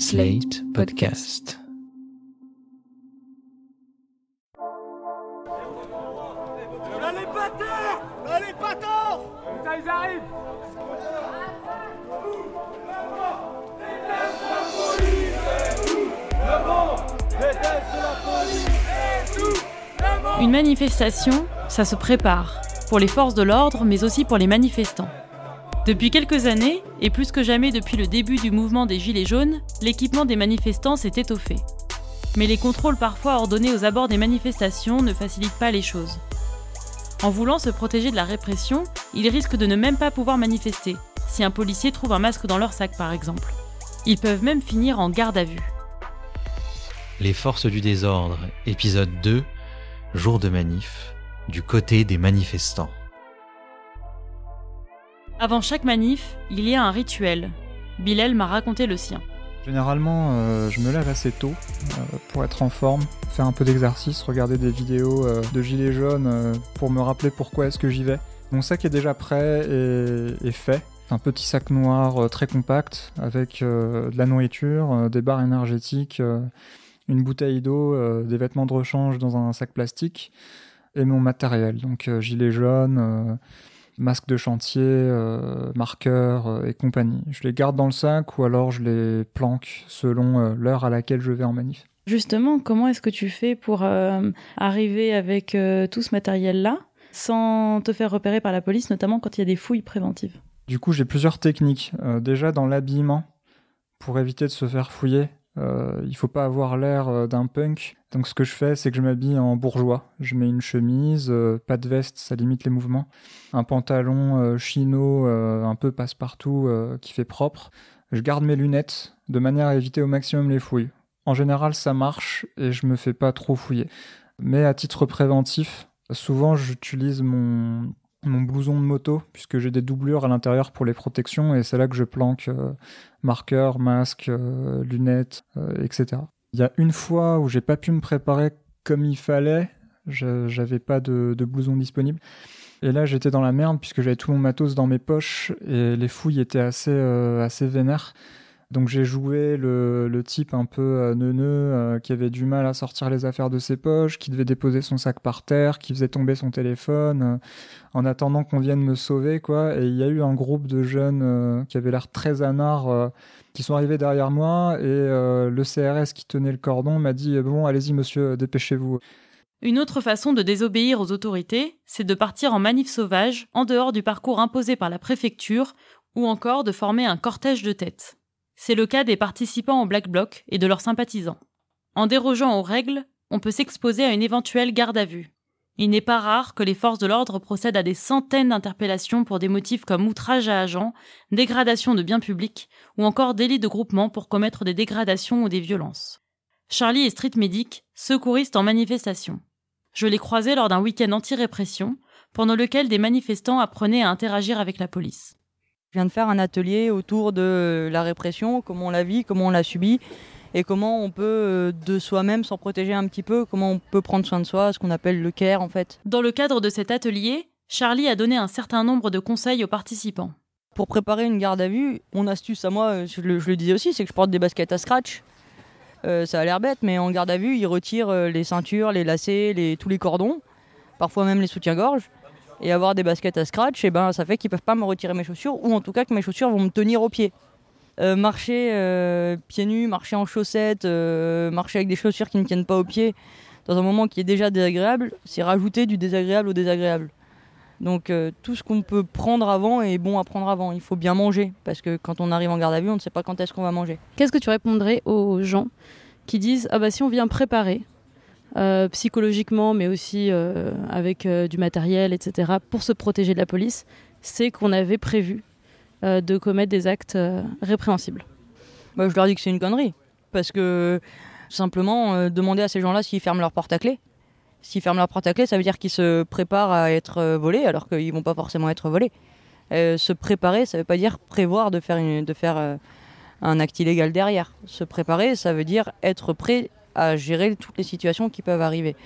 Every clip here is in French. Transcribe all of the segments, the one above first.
Slate Podcast. Allez, bâtard Allez, bâtard Putain, ils arrivent Une manifestation, ça se prépare, pour les forces de l'ordre, mais aussi pour les manifestants. Depuis quelques années, et plus que jamais depuis le début du mouvement des Gilets jaunes, l'équipement des manifestants s'est étoffé. Mais les contrôles parfois ordonnés aux abords des manifestations ne facilitent pas les choses. En voulant se protéger de la répression, ils risquent de ne même pas pouvoir manifester, si un policier trouve un masque dans leur sac par exemple. Ils peuvent même finir en garde à vue. Les forces du désordre, épisode 2, jour de manif, du côté des manifestants. Avant chaque manif, il y a un rituel. Bilal m'a raconté le sien. Généralement, euh, je me lève assez tôt euh, pour être en forme, faire un peu d'exercice, regarder des vidéos euh, de gilets jaunes pour me rappeler pourquoi est-ce que j'y vais. Mon sac est déjà prêt et, et fait. Un petit sac noir très compact avec de la nourriture, des barres énergétiques, une bouteille d'eau, des vêtements de rechange dans un sac plastique et mon matériel. Donc gilet jaune, euh, masque de chantier, euh, marqueur euh, et compagnie. Je les garde dans le sac ou alors je les planque selon euh, l'heure à laquelle je vais en manif. Justement, comment est-ce que tu fais pour arriver avec tout ce matériel-là sans te faire repérer par la police, notamment quand il y a des fouilles préventives? Du coup, j'ai plusieurs techniques. Déjà dans l'habillement, pour éviter de se faire fouiller, euh, il faut pas avoir l'air euh, d'un punk. Donc ce que je fais, c'est que je m'habille en bourgeois. Je mets une chemise, euh, pas de veste, ça limite les mouvements. Un pantalon euh, chino, un peu passe-partout, qui fait propre. Je garde mes lunettes de manière à éviter au maximum les fouilles. En général, ça marche et je me fais pas trop fouiller. Mais à titre préventif, souvent j'utilise mon, mon blouson de moto puisque j'ai des doublures à l'intérieur pour les protections et c'est là que je planque euh, marqueur, masque, euh, lunettes, euh, etc. Il y a une fois où j'ai pas pu me préparer comme il fallait, j'avais pas de, de blouson disponible. Et là, j'étais dans la merde puisque j'avais tout mon matos dans mes poches et les fouilles étaient assez, assez vénères. Donc j'ai joué le, type un peu euh, neuneux euh, qui avait du mal à sortir les affaires de ses poches, qui devait déposer son sac par terre, qui faisait tomber son téléphone euh, en attendant qu'on vienne me sauver quoi. Et il y a eu un groupe de jeunes euh, qui avaient l'air très anards qui sont arrivés derrière moi et le CRS qui tenait le cordon m'a dit bon allez-y monsieur dépêchez-vous. Une autre façon de désobéir aux autorités, c'est de partir en manif sauvage, en dehors du parcours imposé par la préfecture, ou encore de former un cortège de tête. C'est le cas des participants au Black Bloc et de leurs sympathisants. En dérogeant aux règles, on peut s'exposer à une éventuelle garde à vue. Il n'est pas rare que les forces de l'ordre procèdent à des centaines d'interpellations pour des motifs comme outrage à agent, dégradation de biens publics ou encore délit de groupement pour commettre des dégradations ou des violences. Charlie est street medic, secouriste en manifestation. Je l'ai croisé lors d'un week-end anti-répression, pendant lequel des manifestants apprenaient à interagir avec la police. Je viens de faire un atelier autour de la répression, comment on la vit, comment on la subit et comment on peut euh, de soi-même s'en protéger un petit peu, comment on peut prendre soin de soi, ce qu'on appelle le care en fait. Dans le cadre de cet atelier, Charlie a donné un certain nombre de conseils aux participants. Pour préparer une garde à vue, mon astuce à moi, euh, je le, je le disais aussi, c'est que je porte des baskets à scratch. Euh, ça a l'air bête, mais en garde à vue, ils retirent les ceintures, les lacets, les, tous les cordons, parfois même les soutiens-gorge. Et avoir des baskets à scratch, et ben, ça fait qu'ils peuvent pas me retirer mes chaussures, ou en tout cas que mes chaussures vont me tenir aux pieds. Euh, marcher euh, pieds nus, marcher en chaussettes, euh, marcher avec des chaussures qui ne tiennent pas aux pieds, dans un moment qui est déjà désagréable, c'est rajouter du désagréable au désagréable. Donc tout ce qu'on peut prendre avant est bon à prendre avant. Il faut bien manger, parce que quand on arrive en garde à vue, on ne sait pas quand est-ce qu'on va manger. Qu'est-ce que tu répondrais aux gens qui disent Ah bah si on vient préparer, euh, psychologiquement, mais aussi euh, avec euh, du matériel, etc., pour se protéger de la police, c'est qu'on avait prévu de commettre des actes répréhensibles Bah, je leur dis que c'est une connerie, parce que simplement demander à ces gens-là s'ils ferment leur porte à clé. S'ils ferment leur porte à clé, ça veut dire qu'ils se préparent à être volés, alors qu'ils vont pas forcément être volés. Se préparer, ça veut pas dire prévoir de faire, une- de faire un acte illégal derrière. Se préparer, ça veut dire être prêt à gérer toutes les situations qui peuvent arriver.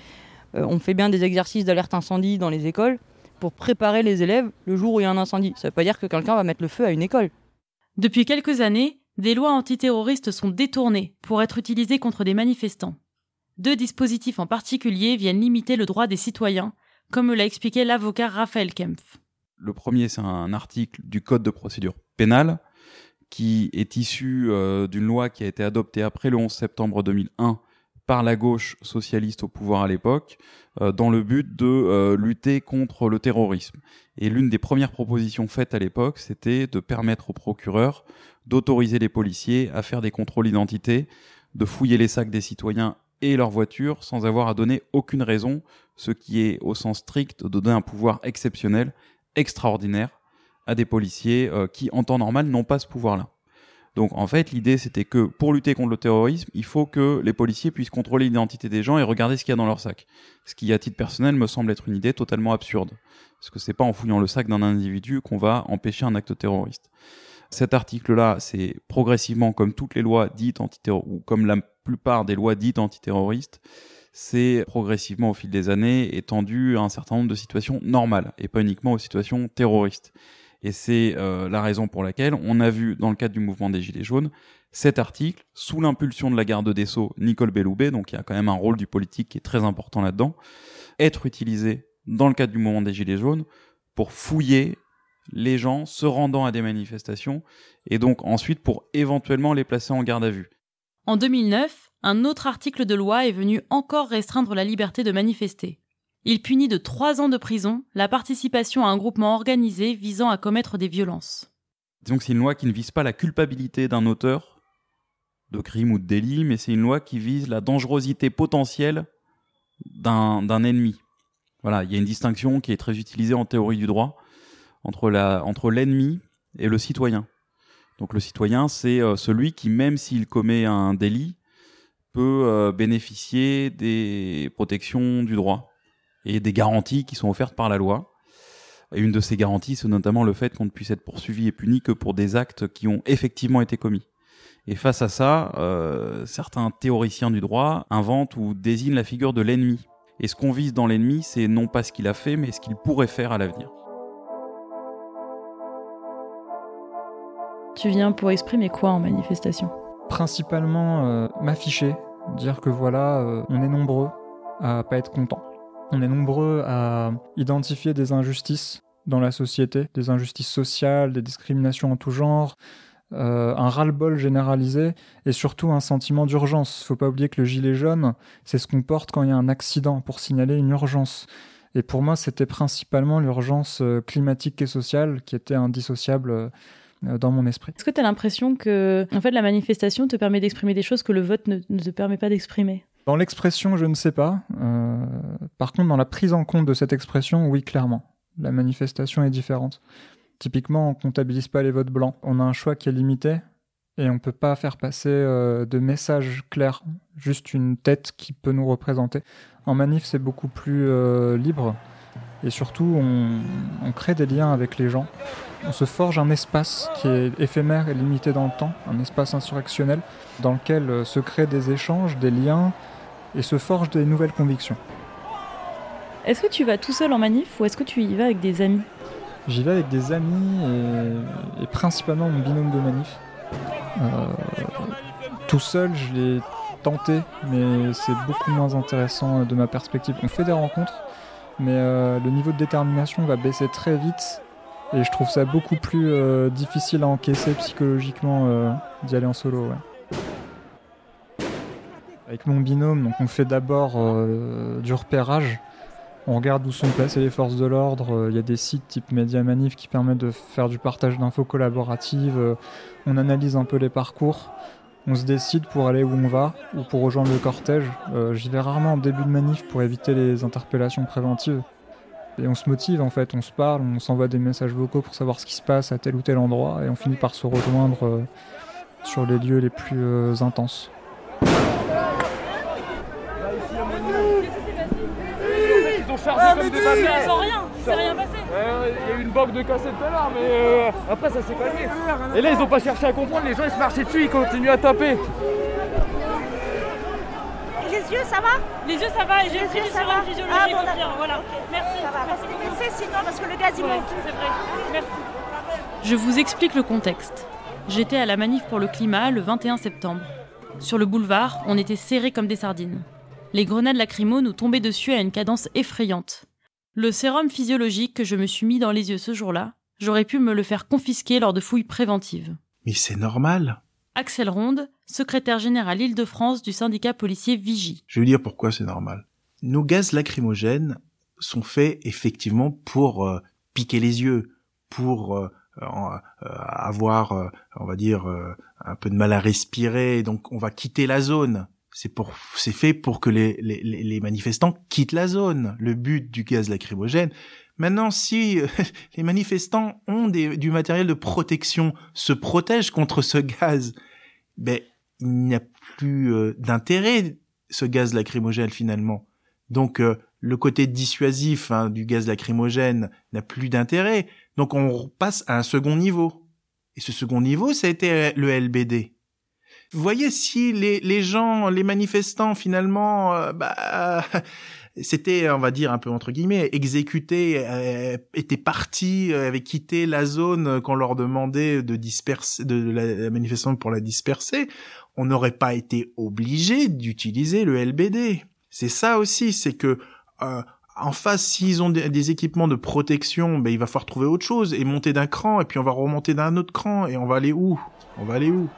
Euh, on fait bien des exercices d'alerte incendie dans les écoles pour préparer les élèves le jour où il y a un incendie. Ça veut pas dire que quelqu'un va mettre le feu à une école. Depuis quelques années, des lois antiterroristes sont détournées pour être utilisées contre des manifestants. Deux dispositifs en particulier viennent limiter le droit des citoyens, comme l'a expliqué l'avocat Raphaël Kempf. Le premier, c'est un article du Code de procédure pénale qui est issu euh, d'une loi qui a été adoptée après le 11 septembre 2001 par la gauche socialiste au pouvoir à l'époque, euh, dans le but de euh, lutter contre le terrorisme. Et l'une des premières propositions faites à l'époque, c'était de permettre aux procureurs d'autoriser les policiers à faire des contrôles d'identité, de fouiller les sacs des citoyens et leurs voitures sans avoir à donner aucune raison, ce qui est au sens strict de donner un pouvoir exceptionnel, extraordinaire, à des policiers euh, qui, en temps normal, n'ont pas ce pouvoir-là. Donc en fait, l'idée c'était que pour lutter contre le terrorisme, il faut que les policiers puissent contrôler l'identité des gens et regarder ce qu'il y a dans leur sac. Ce qui, à titre personnel, me semble être une idée totalement absurde. Parce que c'est pas en fouillant le sac d'un individu qu'on va empêcher un acte terroriste. Cet article-là, c'est progressivement, comme toutes les lois dites antiterroristes, ou comme la plupart des lois dites antiterroristes, c'est progressivement au fil des années étendu à un certain nombre de situations normales et pas uniquement aux situations terroristes. Et c'est euh, la raison pour laquelle on a vu, dans le cadre du mouvement des Gilets jaunes, cet article, sous l'impulsion de la garde des Sceaux, Nicole Belloubet, donc il y a quand même un rôle du politique qui est très important là-dedans, être utilisé dans le cadre du mouvement des Gilets jaunes pour fouiller les gens se rendant à des manifestations et donc ensuite pour éventuellement les placer en garde à vue. En 2009, un autre article de loi est venu encore restreindre la liberté de manifester. Il punit de trois ans de prison la participation à un groupement organisé visant à commettre des violences. Donc c'est une loi qui ne vise pas la culpabilité d'un auteur de crime ou de délit, mais c'est une loi qui vise la dangerosité potentielle d'un ennemi. Voilà, il y a une distinction qui est très utilisée en théorie du droit entre l'ennemi et le citoyen. Donc le citoyen, c'est euh, celui qui, même s'il commet un délit, peut euh, bénéficier des protections du droit et des garanties qui sont offertes par la loi. Et une de ces garanties, c'est notamment le fait qu'on ne puisse être poursuivi et puni que pour des actes qui ont effectivement été commis. Et face à ça, euh, certains théoriciens du droit inventent ou désignent la figure de l'ennemi. Et ce qu'on vise dans l'ennemi, c'est non pas ce qu'il a fait, mais ce qu'il pourrait faire à l'avenir. Tu viens pour exprimer quoi en manifestation? Principalement euh, m'afficher, dire que voilà, euh, on est nombreux à pas être contents. On est nombreux à identifier des injustices dans la société, des injustices sociales, des discriminations en tout genre, euh, un ras-le-bol généralisé et surtout un sentiment d'urgence. Faut pas oublier que le gilet jaune, c'est ce qu'on porte quand il y a un accident pour signaler une urgence. Et pour moi, c'était principalement l'urgence euh, climatique et sociale qui était indissociable euh, dans mon esprit. Est-ce que tu as l'impression que en fait, la manifestation te permet d'exprimer des choses que le vote ne, ne te permet pas d'exprimer? Dans l'expression, je ne sais pas. Euh, par contre, dans la prise en compte de cette expression, oui, clairement. La manifestation est différente. Typiquement, on comptabilise pas les votes blancs. On a un choix qui est limité et on peut pas faire passer euh, de messages clairs, juste une tête qui peut nous représenter. En manif, c'est beaucoup plus euh, libre et surtout, on, on crée des liens avec les gens. On se forge un espace qui est éphémère et limité dans le temps, un espace insurrectionnel dans lequel se créent des échanges, des liens, et se forge des nouvelles convictions. Est-ce que tu vas tout seul en manif ou est-ce que tu y vas avec des amis? J'y vais avec des amis et, principalement mon binôme de manif. Euh, tout seul, je l'ai tenté, mais c'est beaucoup moins intéressant de ma perspective. On fait des rencontres, mais euh, le niveau de détermination va baisser très vite et je trouve ça beaucoup plus euh, difficile à encaisser psychologiquement d'y aller en solo. Ouais avec mon binôme, donc on fait d'abord euh, du repérage. On regarde où sont placées les forces de l'ordre. Euh, il y a des sites type Media Manif qui permettent de faire du partage d'infos collaboratives. Euh, on analyse un peu les parcours. On se décide pour aller où on va ou pour rejoindre le cortège. J'y vais rarement en début de manif pour éviter les interpellations préventives. Et on se motive en fait, on se parle, on s'envoie des messages vocaux pour savoir ce qui se passe à tel ou tel endroit et on finit par se rejoindre sur les lieux les plus intenses. Mais des Sans rien, rien passé. Il y a eu une banque de cassés tout à l'heure, mais euh, après ça s'est calmé. Et là, ils ont pas cherché à comprendre, les gens ils se marchaient dessus, ils continuent à taper. Les yeux, ça va Les yeux, ça va, et j'ai Les pris yeux, du ça sérum va physiologique Ah, bon, d'accord. voilà. Merci. Ça va, c'est sinon, parce que le gaz il Ouais, monte. c'est vrai. Merci. Je vous explique le contexte. J'étais à la manif pour le climat le 21 septembre. Sur le boulevard, on était serrés comme des sardines. Les grenades lacrymo nous tombaient dessus à une cadence effrayante. Le sérum physiologique que je me suis mis dans les yeux ce jour-là, j'aurais pu me le faire confisquer lors de fouilles préventives. Mais c'est normal. Axel Ronde, secrétaire général Île-de-France du syndicat policier Vigie. Je vais vous dire pourquoi c'est normal. Nos gaz lacrymogènes sont faits effectivement pour euh, piquer les yeux, pour euh, euh, avoir, on va dire, un peu de mal à respirer, donc on va quitter la zone. C'est pour, c'est fait pour que les, les, les manifestants quittent la zone. Le but du gaz lacrymogène. Maintenant, si les manifestants ont du matériel de protection, se protègent contre ce gaz, ben il n'y a plus euh, d'intérêt ce gaz lacrymogène finalement. Donc euh, le côté dissuasif hein, du gaz lacrymogène n'a plus d'intérêt. Donc on passe à un second niveau. Et ce second niveau, ça a été le LBD. Vous voyez, si les, les gens, les manifestants, finalement, euh, bah, c'était, on va dire un peu entre guillemets, exécutés, euh, étaient partis, euh, avaient quitté la zone qu'on leur demandait de disperser, de la, manifestation pour la disperser, on n'aurait pas été obligé d'utiliser le LBD. C'est ça aussi, c'est que euh, en face, s'ils ont des, équipements de protection, ben il va falloir trouver autre chose et monter d'un cran, et puis on va remonter d'un autre cran, et on va aller où? On va aller où?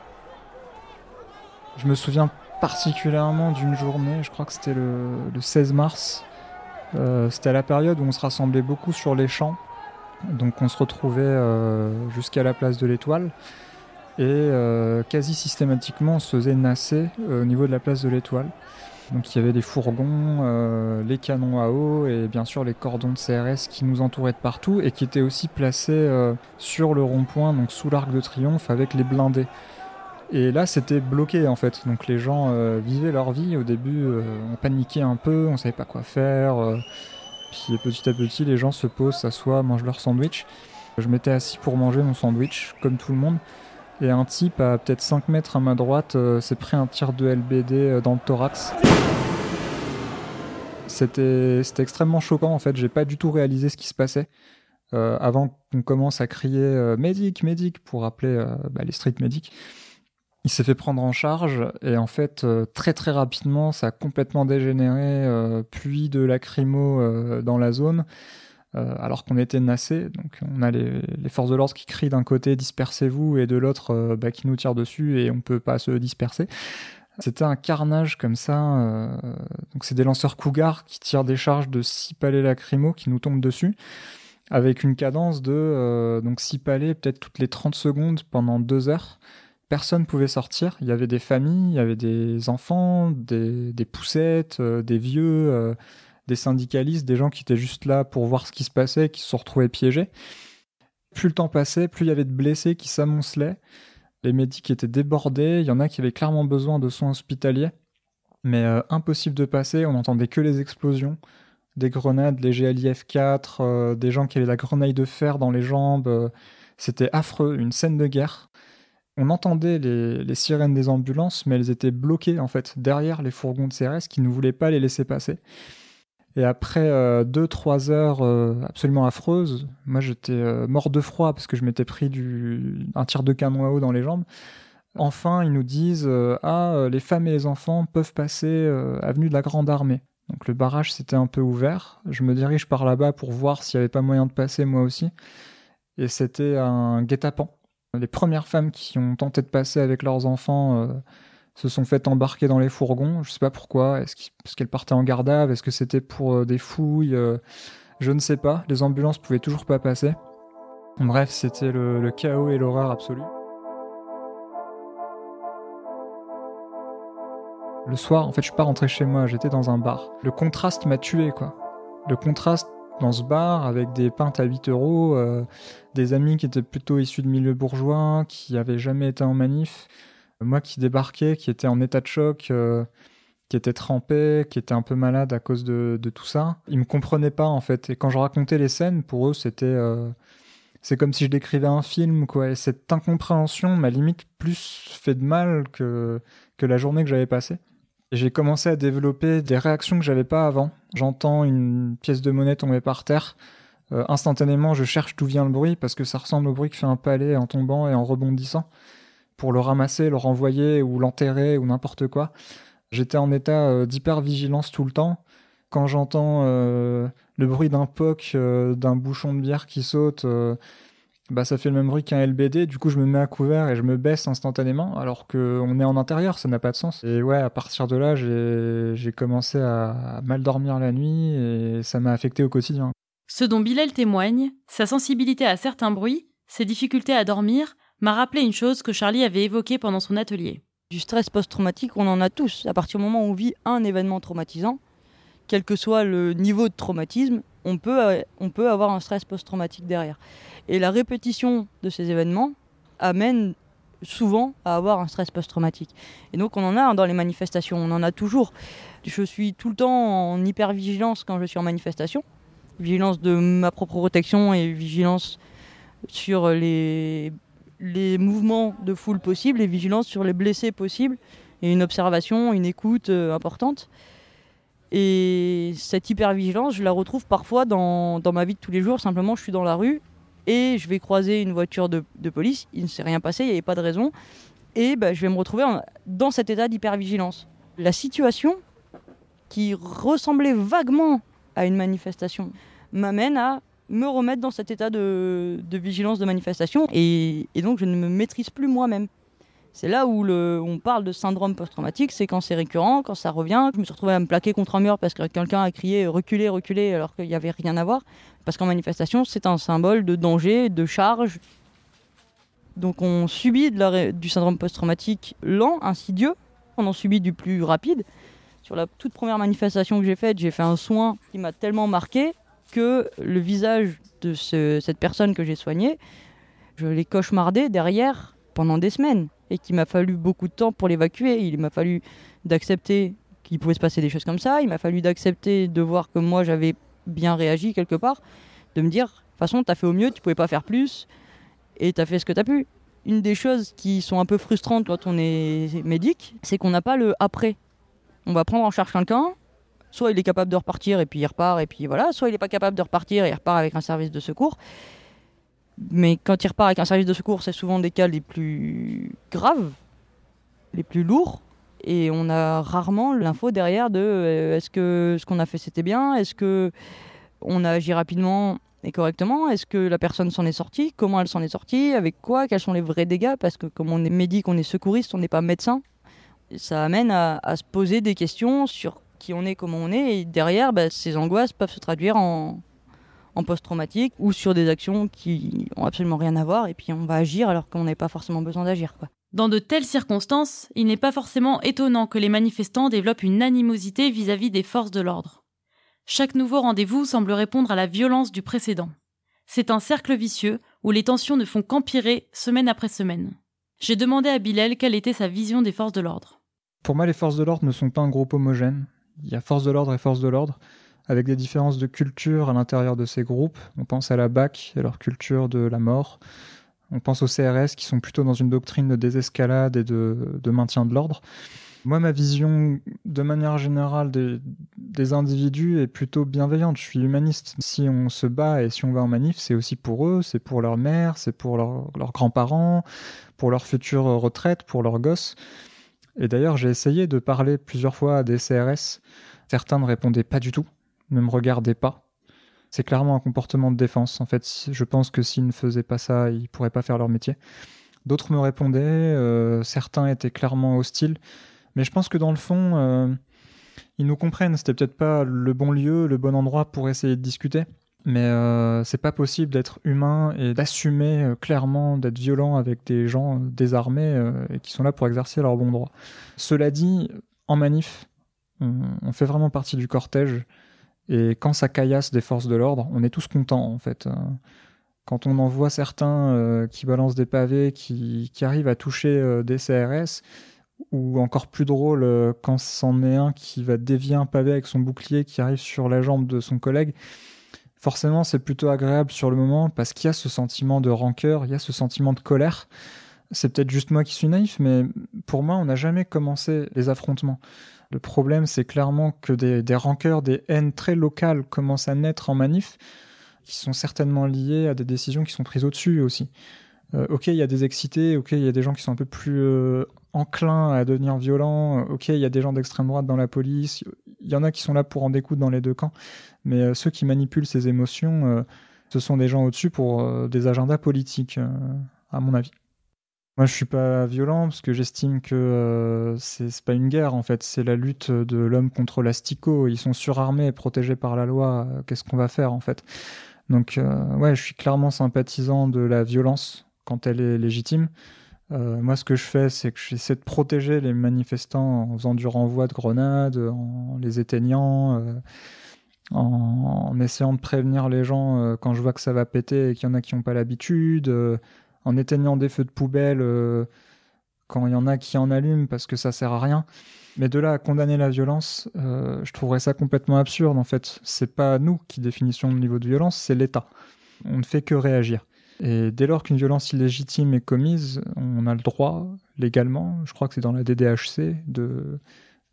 Je me souviens particulièrement d'une journée, je crois que c'était le, 16 mars. Euh, c'était la période où on se rassemblait beaucoup sur les champs. Donc on se retrouvait euh, jusqu'à la place de l'Étoile. Et euh, quasi systématiquement, on se faisait nasser au niveau de la place de l'Étoile. Donc il y avait des fourgons, les canons à eau et bien sûr les cordons de CRS qui nous entouraient de partout et qui étaient aussi placés sur le rond-point, donc sous l'arc de triomphe avec les blindés. Et là, c'était bloqué en fait. Donc les gens euh, vivaient leur vie. Au début, euh, on paniquait un peu, on savait pas quoi faire. Euh. puis petit à petit, les gens se posent, s'assoient, mangent leur sandwich. Je m'étais assis pour manger mon sandwich, comme tout le monde. Et un type à peut-être 5 mètres à ma droite s'est pris un tir de LBD dans le thorax. C'était extrêmement choquant en fait. J'ai pas du tout réalisé ce qui se passait. avant qu'on commence à crier médic, médic pour appeler bah, les street medics. Il s'est fait prendre en charge et en fait euh, très très rapidement ça a complètement dégénéré, euh, pluie de lacrymo euh, dans la zone alors qu'on était nassé. Donc on a les, forces de l'ordre qui crient d'un côté dispersez-vous et de l'autre bah, qui nous tirent dessus et on peut pas se disperser. C'était un carnage comme ça. donc c'est des lanceurs Cougar qui tirent des charges de 6 palais lacrymo qui nous tombent dessus avec une cadence de donc 6 palais peut-être toutes les 30 secondes pendant 2 heures personne pouvait sortir. Il y avait des familles, il y avait des enfants, des, poussettes, euh, des vieux, euh, des syndicalistes, des gens qui étaient juste là pour voir ce qui se passait, qui se sont retrouvés piégés. Plus le temps passait, plus il y avait de blessés qui s'amoncelaient. Les médics étaient débordés. Il y en a qui avaient clairement besoin de soins hospitaliers. Mais euh, impossible de passer, on n'entendait que les explosions. Des grenades, les GLIF 4, des gens qui avaient la grenaille de fer dans les jambes. C'était affreux, une scène de guerre on entendait les, sirènes des ambulances, mais elles étaient bloquées en fait derrière les fourgons de CRS qui ne voulaient pas les laisser passer. Et après 2-3 euh, heures euh, absolument affreuses, moi j'étais euh, mort de froid parce que je m'étais pris un tir de canon à eau dans les jambes. Enfin, ils nous disent Ah, les femmes et les enfants peuvent passer avenue de la Grande Armée. Donc le barrage s'était un peu ouvert. Je me dirige par là-bas pour voir s'il n'y avait pas moyen de passer moi aussi. Et c'était un guet-apens les premières femmes qui ont tenté de passer avec leurs enfants euh, se sont faites embarquer dans les fourgons. Je ne sais pas pourquoi. Est-ce qu'elles partaient en garde à Est-ce que c'était pour euh, des fouilles? Euh, Je ne sais pas. Les ambulances pouvaient toujours pas passer. Bref, c'était le, chaos et l'horreur absolue. Le soir, en fait, je suis pas rentré chez moi, j'étais dans un bar. Le contraste m'a tué, quoi. Le contraste dans ce bar avec des pintes à 8 euros, euh, des amis qui étaient plutôt issus de milieu bourgeois, qui avaient jamais été en manif, moi qui débarquais, qui était en état de choc, euh, qui était trempé, qui était un peu malade à cause de, tout ça. Ils me comprenaient pas en fait. Et quand je racontais les scènes, pour eux, c'était euh, c'est comme si je décrivais un film quoi. Et cette incompréhension m'a limite plus fait de mal que la journée que j'avais passée j'ai commencé à développer des réactions que j'avais pas avant. J'entends une pièce de monnaie tomber par terre. euh, instantanément, je cherche d'où vient le bruit parce que ça ressemble au bruit que fait un palais en tombant et en rebondissant pour le ramasser, le renvoyer ou l'enterrer ou n'importe quoi. J'étais en état euh, d'hyper-vigilance tout le temps. Quand j'entends euh, le bruit d'un poc, d'un bouchon de bière qui saute, bah ça fait le même bruit qu'un LBD. Du coup, je me mets à couvert et je me baisse instantanément, alors qu'on est en intérieur, ça n'a pas de sens. Et ouais, à partir de là, j'ai commencé à mal dormir la nuit et ça m'a affecté au quotidien. Ce dont Bilal témoigne, sa sensibilité à certains bruits, ses difficultés à dormir, m'a rappelé une chose que Charlie avait évoquée pendant son atelier. Du stress post-traumatique, on en a tous. À partir du moment où on vit un événement traumatisant, quel que soit le niveau de traumatisme, on peut, on peut avoir un stress post-traumatique derrière. Et la répétition de ces événements amène souvent à avoir un stress post-traumatique. Et donc on en a dans les manifestations, on en a toujours. Je suis tout le temps en hyper-vigilance quand je suis en manifestation vigilance de ma propre protection et vigilance sur les, les mouvements de foule possibles et vigilance sur les blessés possibles et une observation, une écoute euh, importante. Et cette hypervigilance, je la retrouve parfois dans, ma vie de tous les jours. Simplement, je suis dans la rue et je vais croiser une voiture de, de police. Il ne s'est rien passé, il n'y avait pas de raison. Et bah, je vais me retrouver dans cet état d'hypervigilance. La situation qui ressemblait vaguement à une manifestation m'amène à me remettre dans cet état de, vigilance de manifestation et, donc je ne me maîtrise plus moi-même. C'est là où on parle de syndrome post-traumatique, c'est quand c'est récurrent, quand ça revient. Je me suis retrouvé à me plaquer contre un mur parce que quelqu'un a crié reculer, reculer alors qu'il n'y avait rien à voir. Parce qu'en manifestation, c'est un symbole de danger, de charge. Donc on subit du syndrome post-traumatique lent, insidieux. On en subit du plus rapide. Sur la toute première manifestation que j'ai faite, j'ai fait un soin qui m'a tellement marqué que le visage de cette personne que j'ai soignée, je l'ai cauchemardé derrière pendant des semaines et qu'il m'a fallu beaucoup de temps pour l'évacuer. Il m'a fallu d'accepter qu'il pouvait se passer des choses comme ça. Il m'a fallu d'accepter de voir que moi j'avais bien réagi quelque part, de me dire, de toute façon, tu as fait au mieux, tu pouvais pas faire plus et tu as fait ce que tu as pu. Une des choses qui sont un peu frustrantes quand on est médic, c'est qu'on n'a pas le après on va prendre en charge quelqu'un, soit il est capable de repartir et puis il repart et puis voilà, soit il n'est pas capable de repartir et il repart avec un service de secours. Mais quand il repart avec un service de secours, c'est souvent des cas les plus graves, les plus lourds. Et on a rarement l'info derrière de euh, est-ce que ce qu'on a fait c'était bien? Est-ce que on a agi rapidement et correctement? Est-ce que la personne s'en est sortie? Comment elle s'en est sortie? Avec quoi? Quels sont les vrais dégâts? Parce que comme on est médic, on est secouriste, on n'est pas médecin. Ça amène à, se poser des questions sur qui on est, comment on est, et derrière, bah, ces angoisses peuvent se traduire en, post-traumatique ou sur des actions qui ont absolument rien à voir, et puis on va agir alors qu'on n'a pas forcément besoin d'agir. Dans de telles circonstances, il n'est pas forcément étonnant que les manifestants développent une animosité vis-à-vis des forces de l'ordre. Chaque nouveau rendez-vous semble répondre à la violence du précédent. C'est un cercle vicieux où les tensions ne font qu'empirer semaine après semaine. J'ai demandé à Bilal quelle était sa vision des forces de l'ordre. Pour moi, les forces de l'ordre ne sont pas un groupe homogène. Il y a forces de l'ordre et forces de l'ordre, avec des différences de culture à l'intérieur de ces groupes. On pense à la BAC et leur culture de la mort. On pense aux CRS qui sont plutôt dans une doctrine de désescalade et de, maintien de l'ordre. Moi, ma vision de manière générale des, individus est plutôt bienveillante. Je suis humaniste. Si on se bat et si on va en manif, c'est aussi pour eux, c'est pour leur mère, c'est pour leurs grands-parents, pour leur future retraite, pour leurs gosses. Et d'ailleurs, j'ai essayé de parler plusieurs fois à des CRS. Certains ne répondaient pas du tout, ne me regardaient pas. C'est clairement un comportement de défense. En fait, je pense que s'ils ne faisaient pas ça, ils pourraient pas faire leur métier. D'autres me répondaient, euh, certains étaient clairement hostiles. Mais je pense que dans le fond, euh, ils nous comprennent. C'était peut-être pas le bon lieu, le bon endroit pour essayer de discuter. Mais euh, c'est pas possible d'être humain et d'assumer euh, clairement d'être violent avec des gens désarmés et qui sont là pour exercer leur bon droit. Cela dit, en manif, on, fait vraiment partie du cortège et quand ça caillasse des forces de l'ordre, on est tous contents en fait. Quand on en voit certains qui balancent des pavés, qui, qui arrivent à toucher des CRS, ou encore plus drôle quand c'en est un qui va dévier un pavé avec son bouclier qui arrive sur la jambe de son collègue forcément c'est plutôt agréable sur le moment parce qu'il y a ce sentiment de rancœur, il y a ce sentiment de colère. C'est peut-être juste moi qui suis naïf, mais pour moi, on n'a jamais commencé les affrontements. Le problème, c'est clairement que des, rancœurs, des haines très locales commencent à naître en manif. qui sont certainement liées à des décisions qui sont prises au-dessus aussi. Euh, ok, il y a des excités, ok, il y a des gens qui sont un peu plus euh, enclins à devenir violents, ok, il y a des gens d'extrême droite dans la police, il y en a qui sont là pour en découdre dans les deux camps, mais euh, ceux qui manipulent ces émotions, ce sont des gens au-dessus pour des agendas politiques, à mon avis. Moi, je suis pas violent parce que j'estime que c'est pas une guerre en fait, c'est la lutte de l'homme contre l'asticot. Ils sont surarmés, protégés par la loi. Qu'est-ce qu'on va faire en fait? Donc, ouais, je suis clairement sympathisant de la violence quand elle est légitime. Euh, moi, ce que je fais, c'est que j'essaie de protéger les manifestants en faisant du renvoi de grenades, en les éteignant, euh, en, essayant de prévenir les gens euh, quand je vois que ça va péter et qu'il y en a qui n'ont pas l'habitude, en éteignant des feux de poubelle quand il y en a qui en allument parce que ça sert à rien. Mais de là à condamner la violence, je trouverais ça complètement absurde. En fait, c'est pas nous qui définissons le niveau de violence, c'est l'État. On ne fait que réagir. Et dès lors qu'une violence illégitime est commise, on a le droit, légalement, je crois que c'est dans la DDHC, de,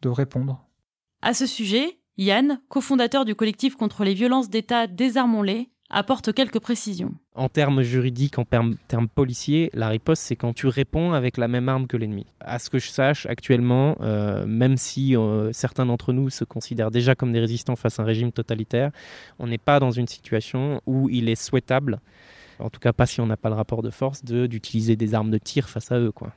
de répondre. À ce sujet, Yann, cofondateur du collectif contre les violences d'État Désarmons-les, apporte quelques précisions. En termes juridiques, en termes, policiers, la riposte, c'est quand tu réponds avec la même arme que l'ennemi. À ce que je sache, actuellement, euh, même si euh, certains d'entre nous se considèrent déjà comme des résistants face à un régime totalitaire, on n'est pas dans une situation où il est souhaitable en tout cas pas si on n'a pas le rapport de force, d'utiliser des armes de tir face à eux. quoi.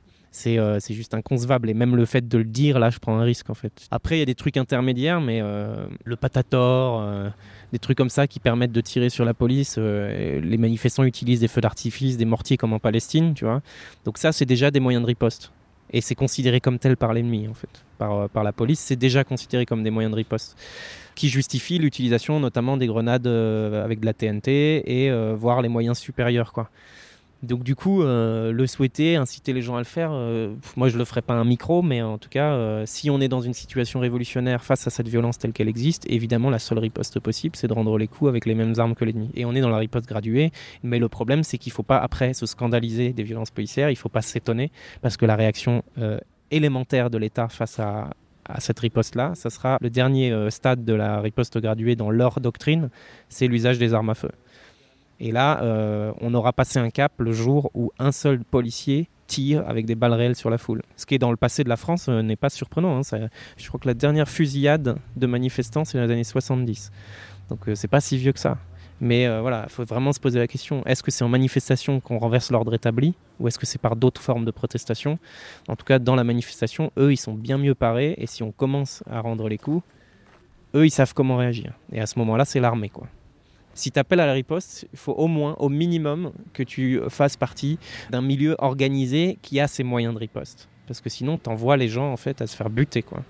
Euh, c'est juste inconcevable. Et même le fait de le dire, là, je prends un risque en fait. Après, il y a des trucs intermédiaires, mais le patator, des trucs comme ça qui permettent de tirer sur la police. les manifestants utilisent des feux d'artifice, des mortiers comme en Palestine, tu vois. Donc ça, c'est déjà des moyens de riposte. Et c'est considéré comme tel par l'ennemi, en fait. Par, par la police, c'est déjà considéré comme des moyens de riposte qui justifie l'utilisation notamment des grenades euh, avec de la TNT et euh, voir les moyens supérieurs. Quoi. Donc du coup, euh, le souhaiter, inciter les gens à le faire, moi je le ferai pas un micro, mais en tout cas, si on est dans une situation révolutionnaire face à cette violence telle qu'elle existe, évidemment la seule riposte possible, c'est de rendre les coups avec les mêmes armes que l'ennemi. Et on est dans la riposte graduée, mais le problème c'est qu'il faut pas après se scandaliser des violences policières, il faut pas s'étonner, parce que la réaction élémentaire de l'État face à, cette riposte-là. Ça sera le dernier euh, stade de la riposte graduée dans leur doctrine, c'est l'usage des armes à feu. Et là, euh, on aura passé un cap le jour où un seul policier tire avec des balles réelles sur la foule. Ce qui est dans le passé de la France euh, n'est pas surprenant. Hein. je crois que la dernière fusillade de manifestants, c'est dans les années 70. Donc c'est pas si vieux que ça. Mais euh, voilà, il faut vraiment se poser la question est-ce que c'est en manifestation qu'on renverse l'ordre établi ou est-ce que c'est par d'autres formes de protestation? En tout cas, dans la manifestation, eux, ils sont bien mieux parés et si on commence à rendre les coups, eux, ils savent comment réagir. Et à ce moment-là, c'est l'armée, quoi. Si tu appelles à la riposte, il faut au moins, au minimum, que tu fasses partie d'un milieu organisé qui a ses moyens de riposte. Parce que sinon, tu envoies les gens en fait à se faire buter, quoi.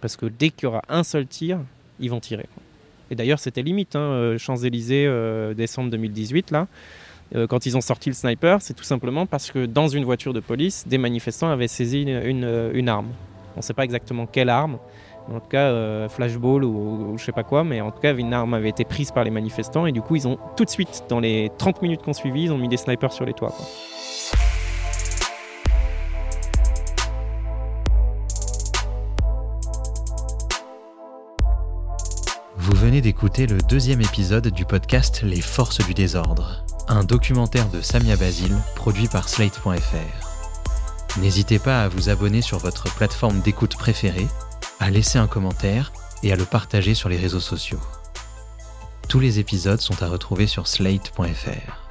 Parce que dès qu'il y aura un seul tir, ils vont tirer. Et d'ailleurs, c'était limite, hein, euh, Champs-Élysées, euh, décembre 2018, là. Euh, quand ils ont sorti le sniper, c'est tout simplement parce que dans une voiture de police, des manifestants avaient saisi une, arme. On ne sait pas exactement quelle arme, en tout cas flashball ou, je sais pas quoi, mais en tout cas une arme avait été prise par les manifestants et du coup ils ont tout de suite, dans les 30 minutes qu'on suivi, ils ont mis des snipers sur les toits. Vous venez d'écouter le deuxième épisode du podcast Les Forces du désordre, un documentaire de Samia Basil produit par Slate.fr. N'hésitez pas à vous abonner sur votre plateforme d'écoute préférée, à laisser un commentaire et à le partager sur les réseaux sociaux. Tous les épisodes sont à retrouver sur slate.fr.